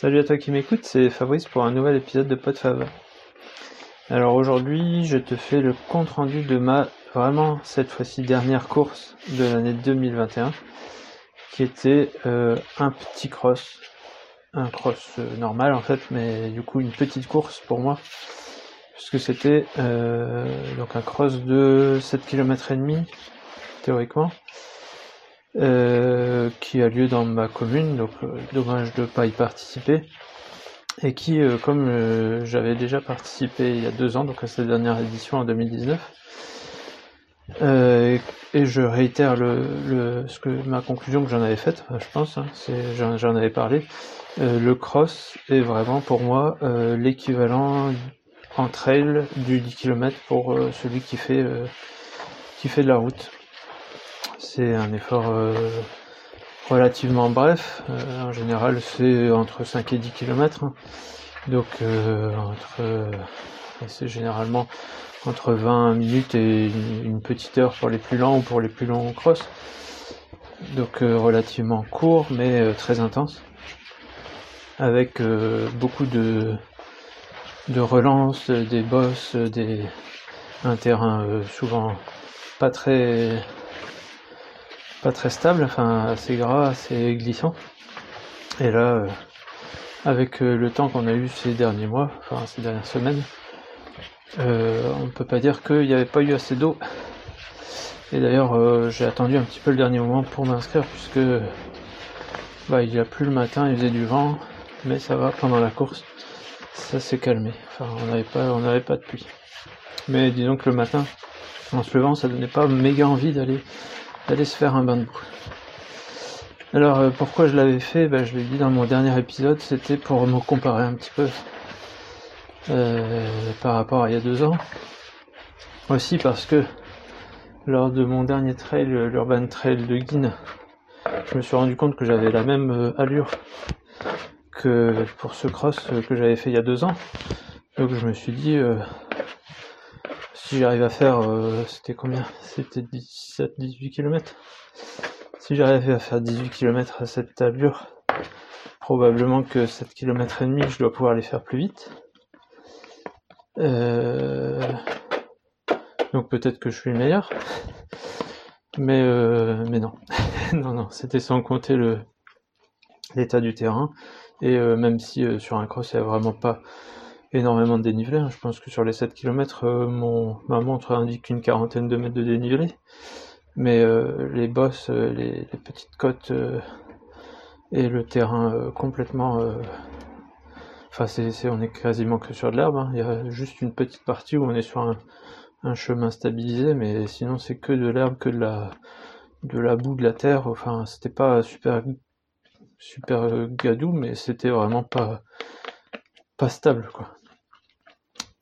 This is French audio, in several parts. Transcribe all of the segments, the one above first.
Salut à toi qui m'écoute, c'est Fabrice pour un nouvel épisode de PodFav. Alors aujourd'hui, je te fais le compte rendu de ma vraiment cette fois-ci dernière course de l'année 2021 qui était euh, un petit cross, un cross euh, normal en fait, mais du coup une petite course pour moi puisque c'était euh, donc un cross de 7 km et demi théoriquement euh, qui a lieu dans ma commune, donc euh, dommage de ne pas y participer, et qui, euh, comme j'avais déjà participé il y a deux ans, donc à cette dernière édition en 2019, et, je réitère le, ce que ma conclusion que j'en avais faite, je pense, hein, j'en avais parlé. le cross est vraiment pour moi l'équivalent en trail du 10 km pour celui qui fait qui fait de la route. C'est un effort euh, relativement bref. Euh, en général, c'est entre 5 et 10 km. Hein. Donc, euh, entre, c'est généralement entre 20 minutes et une, petite heure pour les plus lents ou pour les plus longs cross. Donc, relativement court, mais très intense. Avec beaucoup de, de relances, des bosses, des, un terrain souvent pas très pas très stable, enfin assez gras, assez glissant. Et là, euh, avec euh, le temps qu'on a eu ces derniers mois, enfin ces dernières semaines, euh, on ne peut pas dire qu'il n'y avait pas eu assez d'eau. Et d'ailleurs, j'ai attendu un petit peu le dernier moment pour m'inscrire puisque bah, il a plu le matin, il faisait du vent, mais ça va pendant la course, ça s'est calmé. Enfin, on n'avait pas, on n'avait pas de pluie. Mais disons que le matin, en se levant, ça donnait pas méga envie d'aller d'aller se faire un bain de boue. Alors euh, pourquoi je l'avais fait? Ben, Je l'ai dit dans mon dernier épisode, c'était pour me comparer un petit peu euh, par rapport à il y a deux ans. Aussi parce que lors de mon dernier trail, l'Urban Trail de Guine, je me suis rendu compte que j'avais la même euh, allure que pour ce cross que j'avais fait il y a deux ans. Donc je me suis dit, si j'arrive à faire, euh, c'était combien? C'était 17-18 km. Si j'arrive à faire 18 km à cette allure, probablement que 7 km et demi, je dois pouvoir les faire plus vite. Euh, donc peut-être que je suis le meilleur. Mais, euh, mais non. non, non, c'était sans compter le l'état du terrain. Et même si sur un cross, il n'y a vraiment pas énormément de dénivelé. Hein. Je pense que sur les 7 km, euh, mon, ma montre indique une quarantaine de mètres de dénivelé. Mais euh, les bosses, euh, les, petites côtes et le terrain complètement... Enfin, on est quasiment que sur de l'herbe. Hein. Il y a juste une petite partie où on est sur un, chemin stabilisé, mais sinon c'est que de l'herbe, que de la, de la boue, de la terre. Enfin, c'était pas super, super gadou, mais c'était vraiment pas, pas stable, quoi.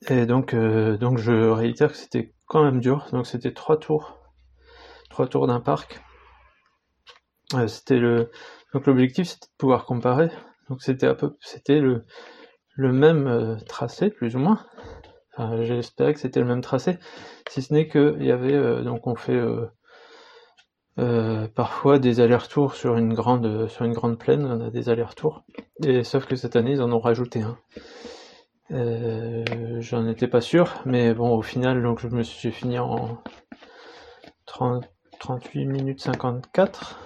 Et donc, euh, donc je réitère que c'était quand même dur. Donc c'était trois tours, trois tours d'un parc. Euh, c'était le, donc l'objectif c'était de pouvoir comparer. Donc c'était peu, c'était le, le même euh, tracé plus ou moins. J'espérais que c'était le même tracé, si ce n'est que il y avait donc on fait parfois des allers-retours sur une grande sur une grande plaine. On a des allers-retours. Et sauf que cette année ils en ont rajouté un. Euh, j'en étais pas sûr, mais bon, au final, donc je me suis fini en 30, 38 minutes 54.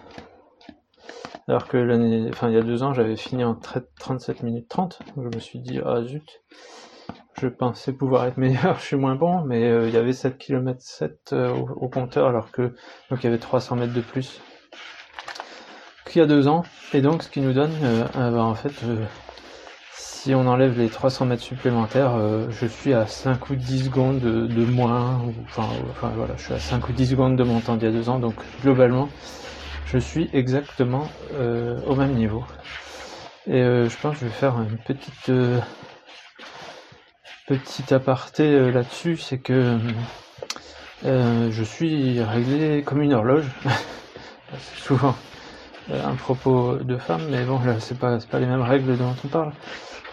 Alors que l'année, enfin il y a deux ans, j'avais fini en 37 minutes 30. Donc je me suis dit, ah zut, je pensais pouvoir être meilleur, je suis moins bon, mais euh, il y avait 7 km 7 au, compteur, alors que donc il y avait 300 mètres de plus qu'il y a deux ans. Et donc ce qui nous donne, euh, bah, en fait, si on enlève les 300 mètres supplémentaires, euh, je suis à 5 ou 10 secondes de, moins, enfin, voilà, je suis à 5 ou 10 secondes de mon temps d'il y a deux ans, donc globalement, je suis exactement euh, au même niveau. Et euh, je pense que je vais faire une petite petite aparté là-dessus, c'est que je suis réglé comme une horloge. souvent un propos de femme, mais bon là c'est pas, pas les mêmes règles dont on parle.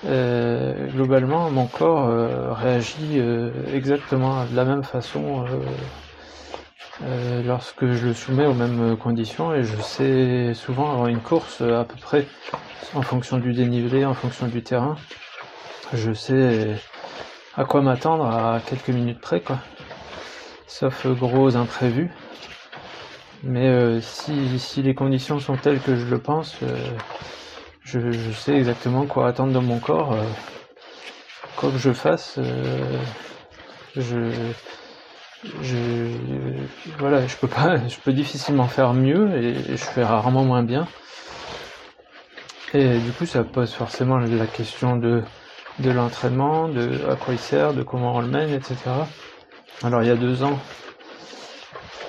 Euh, globalement, mon corps euh, réagit euh, exactement de la même façon euh, lorsque je le soumets aux mêmes conditions et je sais souvent avant une course à peu près en fonction du dénivelé, en fonction du terrain, je sais à quoi m'attendre à quelques minutes près quoi. Sauf gros imprévus. Mais euh, si, les conditions sont telles que je le pense, euh, je, sais exactement quoi attendre dans mon corps. quoi que je fasse, je, je voilà, je peux pas, je peux difficilement faire mieux et, je fais rarement moins bien. Et du coup, ça pose forcément la question de de l'entraînement, de à quoi il sert, de comment on le mène, etc. Alors il y a deux ans,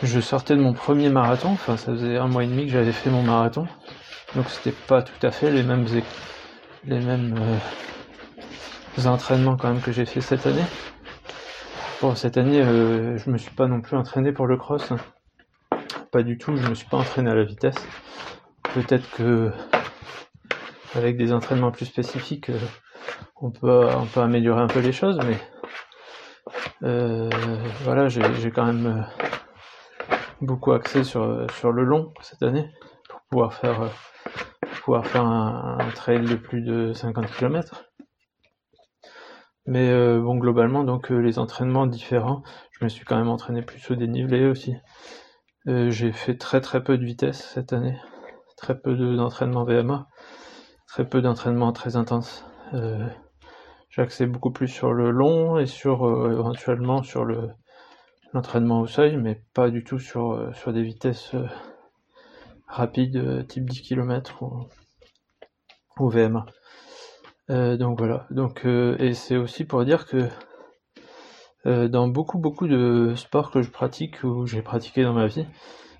je sortais de mon premier marathon, enfin ça faisait un mois et demi que j'avais fait mon marathon, donc c'était pas tout à fait les mêmes les mêmes euh, entraînements quand même que j'ai fait cette année. Bon, cette année, euh, je me suis pas non plus entraîné pour le cross. Pas du tout, je me suis pas entraîné à la vitesse. Peut-être que avec des entraînements plus spécifiques, euh, on peut on peut améliorer un peu les choses, mais euh, voilà, j'ai quand même beaucoup axé sur sur le long cette année pour pouvoir faire pouvoir faire un, trail de plus de 50 km. Mais euh, bon, globalement, donc euh, les entraînements différents, je me suis quand même entraîné plus au dénivelé aussi. Euh, j'ai fait très très peu de vitesse cette année, très peu d'entraînement VMA, très peu d'entraînement très intense. j'ai axé beaucoup plus sur le long et sur éventuellement sur le l'entraînement au seuil, mais pas du tout sur, sur des vitesses rapides type 10 km ou, ou VMA. Euh, donc voilà. Donc euh, et c'est aussi pour dire que euh, dans beaucoup beaucoup de sports que je pratique ou j'ai pratiqué dans ma vie,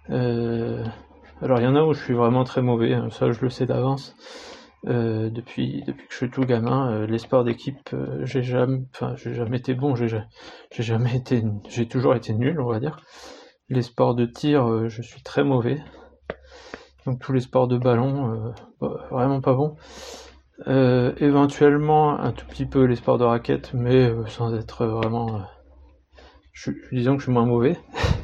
alors il y en a où je suis vraiment très mauvais, hein, ça je le sais d'avance. Depuis depuis que je suis tout gamin, les sports d'équipe, j'ai jamais, enfin j'ai jamais été bon, j'ai jamais été, j'ai toujours été nul, on va dire. Les sports de tir, je suis très mauvais. Donc tous les sports de ballon, bah, vraiment pas bon. Euh, éventuellement un tout petit peu les sports de raquette, mais euh, sans être vraiment. Euh, je, disons que je suis moins mauvais.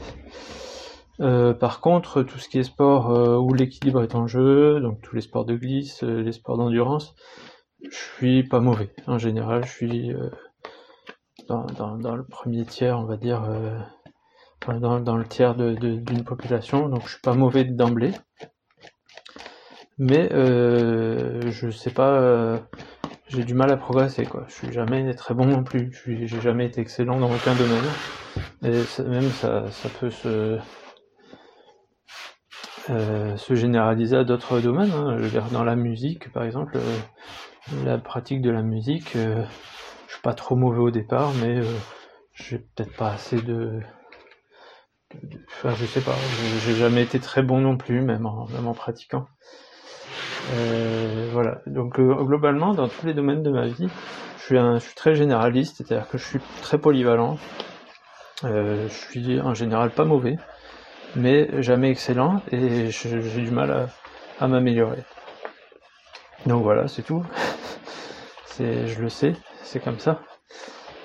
par contre, tout ce qui est sport où l'équilibre est en jeu, donc tous les sports de glisse, les sports d'endurance, je suis pas mauvais. En général, je suis dans, le premier tiers, on va dire, dans, le tiers d'une population, donc je suis pas mauvais d'emblée mais euh, je sais pas, euh, j'ai du mal à progresser quoi. Je suis jamais très bon non plus. J'ai jamais été excellent dans aucun domaine. Et même ça, ça peut se euh, se généraliser à d'autres domaines. Hein. Dans la musique, par exemple, euh, la pratique de la musique, euh, je suis pas trop mauvais au départ, mais j'ai peut-être pas assez de, Enfin, je sais pas, j'ai jamais été très bon non plus, même en, même en pratiquant. Euh, voilà. Donc euh, globalement, dans tous les domaines de ma vie, je suis, un, je suis très généraliste, c'est-à-dire que je suis très polyvalent. Euh, je suis en général pas mauvais, mais jamais excellent, et j'ai du mal à, m'améliorer. Donc voilà, c'est tout. c'est, je le sais, c'est comme ça.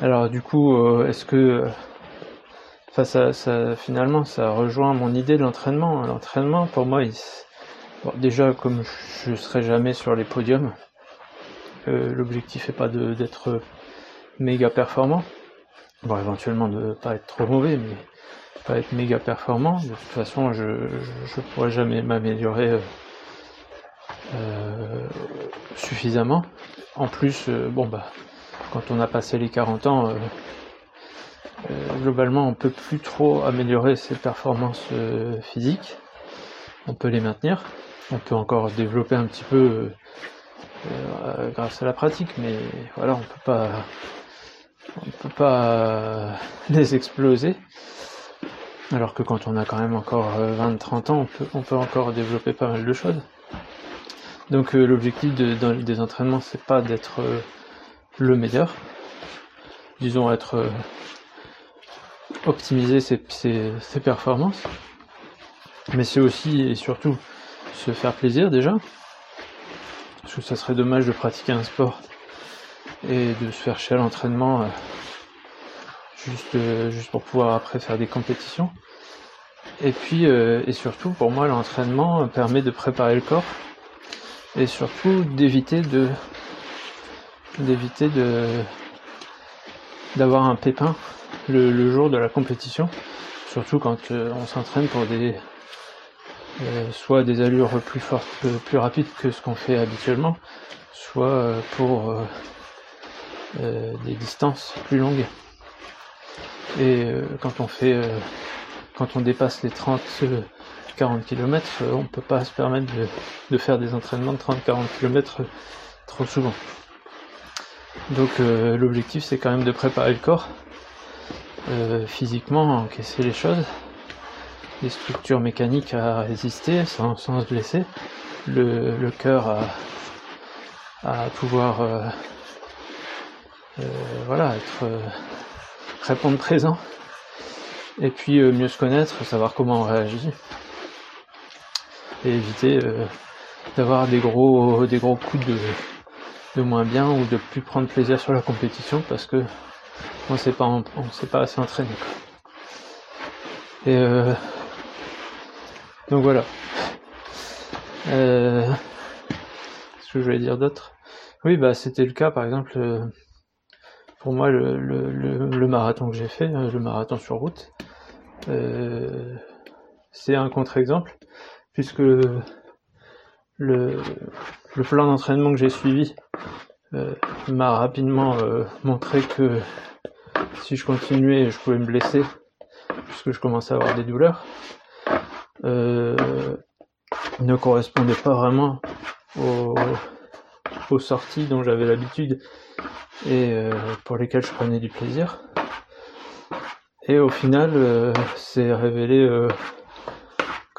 Alors du coup, euh, est-ce que, enfin ça, ça, finalement, ça rejoint mon idée de l'entraînement. L'entraînement, pour moi, Bon, déjà, comme je serai jamais sur les podiums, euh, l'objectif n'est pas d'être méga performant. Bon, éventuellement de pas être trop mauvais, mais pas être méga performant. De toute façon, je ne pourrai jamais m'améliorer euh, euh, suffisamment. En plus, bon bah, quand on a passé les 40 ans, globalement, on peut plus trop améliorer ses performances physiques. On peut les maintenir on peut encore développer un petit peu euh, grâce à la pratique, mais voilà, on peut pas, on peut pas les exploser. Alors que quand on a quand même encore 20-30 euh, ans, on peut, encore développer pas mal de choses. Donc euh, l'objectif de, des entraînements, c'est pas d'être le meilleur, disons être optimiser ses, performances, mais c'est aussi et surtout se faire plaisir déjà. Parce que ça serait dommage de pratiquer un sport et de se faire chier à l'entraînement euh, juste, euh, juste pour pouvoir après faire des compétitions. Et puis, et surtout, pour moi, l'entraînement permet de préparer le corps et surtout d'éviter de d'éviter de d'avoir un pépin le, jour de la compétition, surtout quand on s'entraîne pour des soit des allures plus fortes, plus rapides que ce qu'on fait habituellement, soit pour des distances plus longues. Et quand on fait quand on dépasse les 30 40 km, on peut pas se permettre de, faire des entraînements de 30-40 km trop souvent. Donc euh, l'objectif c'est quand même de préparer le corps euh, physiquement encaisser les choses, les structures mécaniques à résister sans, se blesser, le, cœur à, pouvoir euh, voilà être répondre présent. Et puis mieux se connaître, savoir comment on réagit. Et éviter euh, d'avoir des gros des gros coups de, de moins bien ou de plus prendre plaisir sur la compétition parce que on sait pas on, sait pas assez entraîné et euh, donc voilà. Euh, ce que je voulais dire d'autre. Oui bah c'était le cas par exemple euh, pour moi le, marathon que j'ai fait le marathon sur route c'est un contre-exemple puisque le, plan d'entraînement que j'ai suivi euh, m'a rapidement euh, montré que si je continuais, je pouvais me blesser, puisque je commençais à avoir des douleurs. Euh, ne correspondait pas vraiment aux sorties dont j'avais l'habitude et euh, pour lesquelles je prenais du plaisir. Et au final, c'est révélé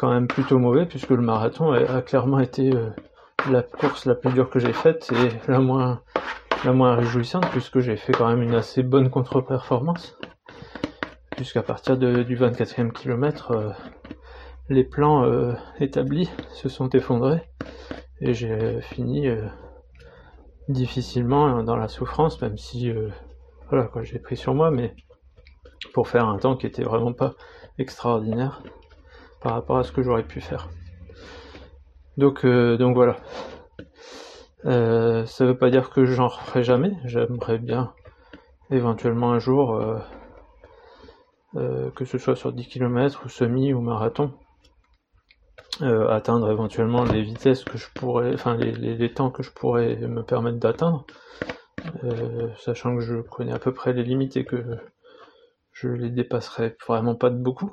quand même plutôt mauvais puisque le marathon a, clairement été euh, la course la plus dure que j'ai faite et la moins la moins réjouissante puisque j'ai fait quand même une assez bonne contre-performance puisqu'à partir du 24e kilomètre euh, les plans euh, établis se sont effondrés et j'ai fini difficilement dans la souffrance même si voilà quoi j'ai pris sur moi mais pour faire un temps qui était vraiment pas extraordinaire par rapport à ce que j'aurais pu faire. Donc, euh, donc voilà. Euh, ça veut pas dire que j'en referai jamais. J'aimerais bien éventuellement un jour, euh, que ce soit sur 10 km ou semi ou marathon, atteindre éventuellement les vitesses que je pourrais, enfin les, temps que je pourrais me permettre d'atteindre, sachant que je connais à peu près les limites et que je les dépasserai vraiment pas de beaucoup.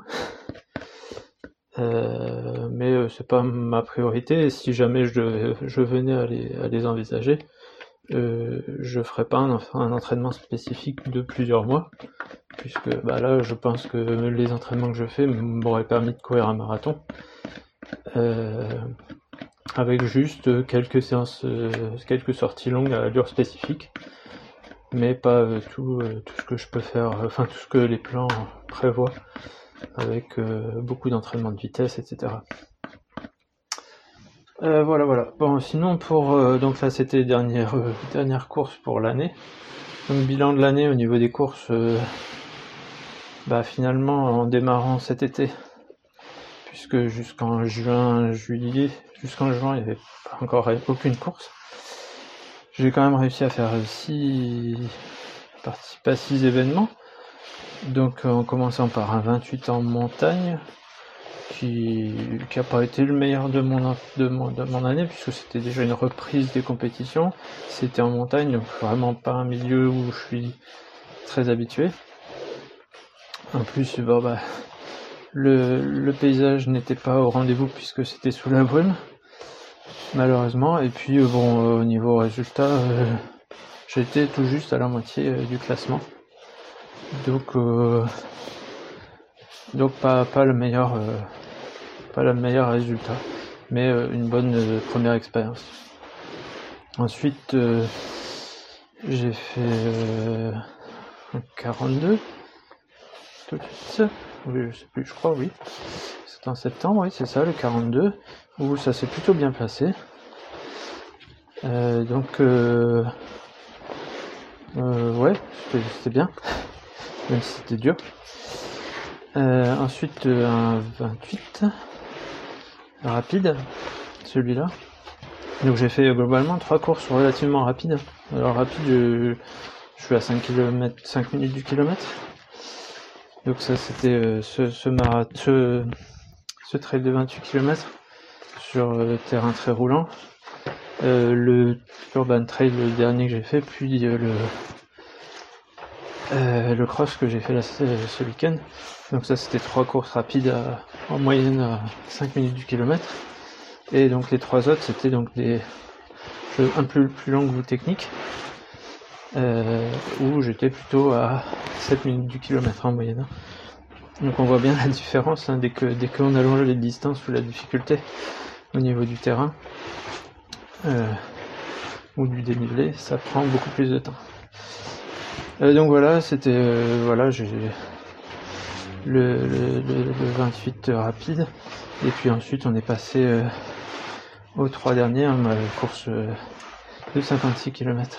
Euh, mais euh, c'est pas ma priorité. si jamais je, je venais à les, à les envisager, euh, je ferais pas un, entraînement spécifique de plusieurs mois, puisque bah là, je pense que les entraînements que je fais m'auraient permis de courir un marathon, euh, avec juste quelques séances, quelques sorties longues à allure spécifique, mais pas tout, tout ce que je peux faire, enfin tout ce que les plans prévoient avec euh, beaucoup d'entraînement de vitesse, etc. Euh, voilà, voilà. Bon, sinon pour euh, donc ça c'était dernière dernière course pour l'année. Donc bilan de l'année au niveau des courses, bah finalement en démarrant cet été, puisque jusqu'en juin, juillet, jusqu'en juin il n'y avait pas encore aucune course. J'ai quand même réussi à faire six participer à six événements. Donc en commençant par un 28 en montagne, qui n'a pas été le meilleur de mon, de mon, de mon année, puisque c'était déjà une reprise des compétitions. C'était en montagne, donc vraiment pas un milieu où je suis très habitué. En plus, bon, bah, le, paysage n'était pas au rendez-vous puisque c'était sous la brume, malheureusement. Et puis, euh, bon, au niveau résultat, euh, j'étais tout juste à la moitié euh, du classement. Donc, euh, pas, pas le meilleur, euh, pas le meilleur résultat, mais euh, une bonne première expérience. Ensuite, j'ai fait un 42 tout de suite. Je sais plus, je crois, oui. C'est en septembre, oui, c'est ça, le 42, où ça s'est plutôt bien passé. donc, ouais, c'était bien même si c'était dur. Euh, ensuite, un 28 rapide, celui-là. Donc j'ai fait globalement trois courses relativement rapides. Alors rapide, je, suis à 5 km, 5 minutes du kilomètre. Donc ça c'était euh, ce, ce, trail de 28 km sur euh, terrain très roulant. Euh, le Urban Trail le dernier que j'ai fait, puis le cross que j'ai fait ce week-end. Donc ça c'était trois courses rapides en moyenne à 5 minutes du kilomètre. Et donc les trois autres c'était donc des un peu plus longs ou techniques. Euh, où j'étais plutôt à 7 minutes du kilomètre en moyenne. Donc on voit bien la différence hein, dès que dès qu'on allonge les distances ou la difficulté au niveau du terrain euh, ou du dénivelé, ça prend beaucoup plus de temps. Euh, donc voilà, c'était voilà, j'ai le, le, le, 28 rapide et puis ensuite on est passé aux trois derniers, ma course de 56 km.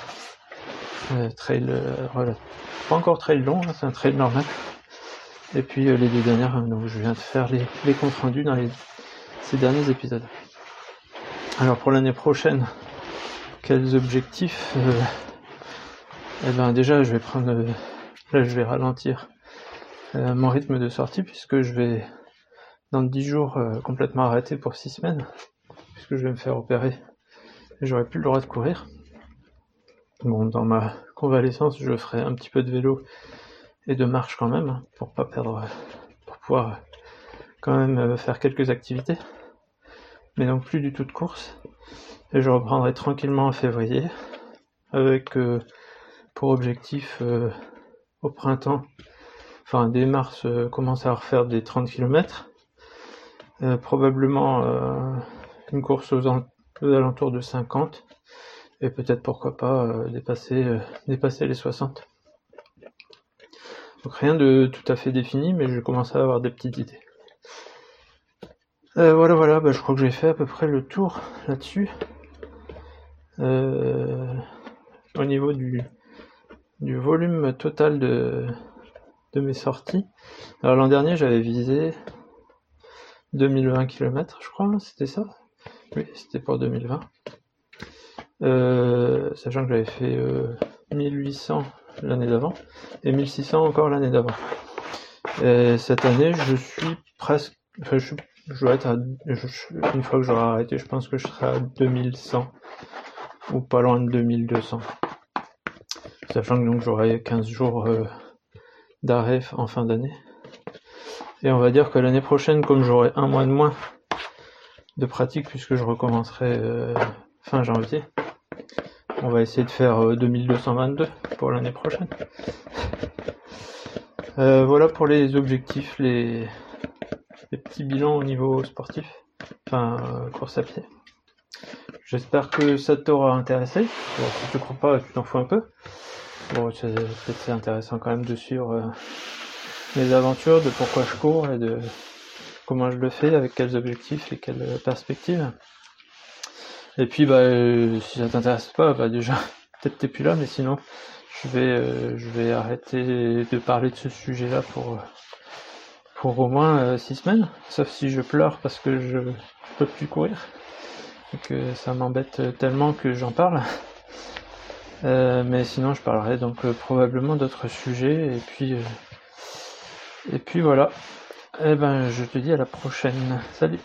Euh, trail, euh, pas encore trail long, hein, c'est un trail normal. Et puis euh, les deux dernières, hein, donc je viens de faire les, les comptes rendus dans les, ces derniers épisodes. Alors pour l'année prochaine, quels objectifs Eh ben déjà, je vais prendre, là je vais ralentir mon rythme de sortie puisque je vais dans 10 jours complètement arrêter pour 6 semaines puisque je vais me faire opérer et j'aurai plus le droit de courir. Bon, dans ma convalescence, je ferai un petit peu de vélo et de marche quand même, pour pas perdre, pour pouvoir quand même euh, faire quelques activités. Mais donc plus du tout de course. Et je reprendrai tranquillement en février, avec euh, pour objectif euh, au printemps, enfin dès mars, commencer à refaire des 30 km. probablement une course aux, aux alentours de 50 et peut-être pourquoi pas euh, dépasser, euh, dépasser les 60. Donc rien de tout à fait défini, mais je commence à avoir des petites idées. Euh, voilà, voilà, bah, je crois que j'ai fait à peu près le tour là-dessus. au niveau du, volume total de, de mes sorties. Alors l'an dernier, j'avais visé 2020 km, je crois, c'était ça? Oui, c'était pour 2020. Euh, sachant que j'avais fait 1800 euh, l'année d'avant et 1600 encore l'année d'avant. cette année, je suis presque, enfin, je, dois être à, une fois que j'aurai arrêté, je pense que je serai à 2100 ou pas loin de 2200. Sachant que donc j'aurai 15 jours euh, d'arrêt en fin d'année. Et on va dire que l'année prochaine, comme j'aurai un mois de moins de pratique puisque je recommencerai fin janvier, on va essayer de faire 2222 euh, pour l'année prochaine. Euh, voilà pour les objectifs, les, petits bilans au niveau sportif, enfin euh, course à pied. J'espère que ça t'aura intéressé. Bon, si tu crois pas, tu t'en fous un peu. Bon, c'est intéressant quand même de suivre mes aventures, de pourquoi je cours et de comment je le fais, avec quels objectifs et quelles perspectives. Et puis bah euh, si ça t'intéresse pas, bah déjà peut-être t'es plus là, mais sinon je vais euh, je vais arrêter de parler de ce sujet-là pour euh, pour au moins six semaines, sauf si je pleure parce que je peux plus courir et que ça m'embête tellement que j'en parle. mais sinon je parlerai donc probablement d'autres sujets et puis et puis voilà. Et eh ben je te dis à la prochaine. Salut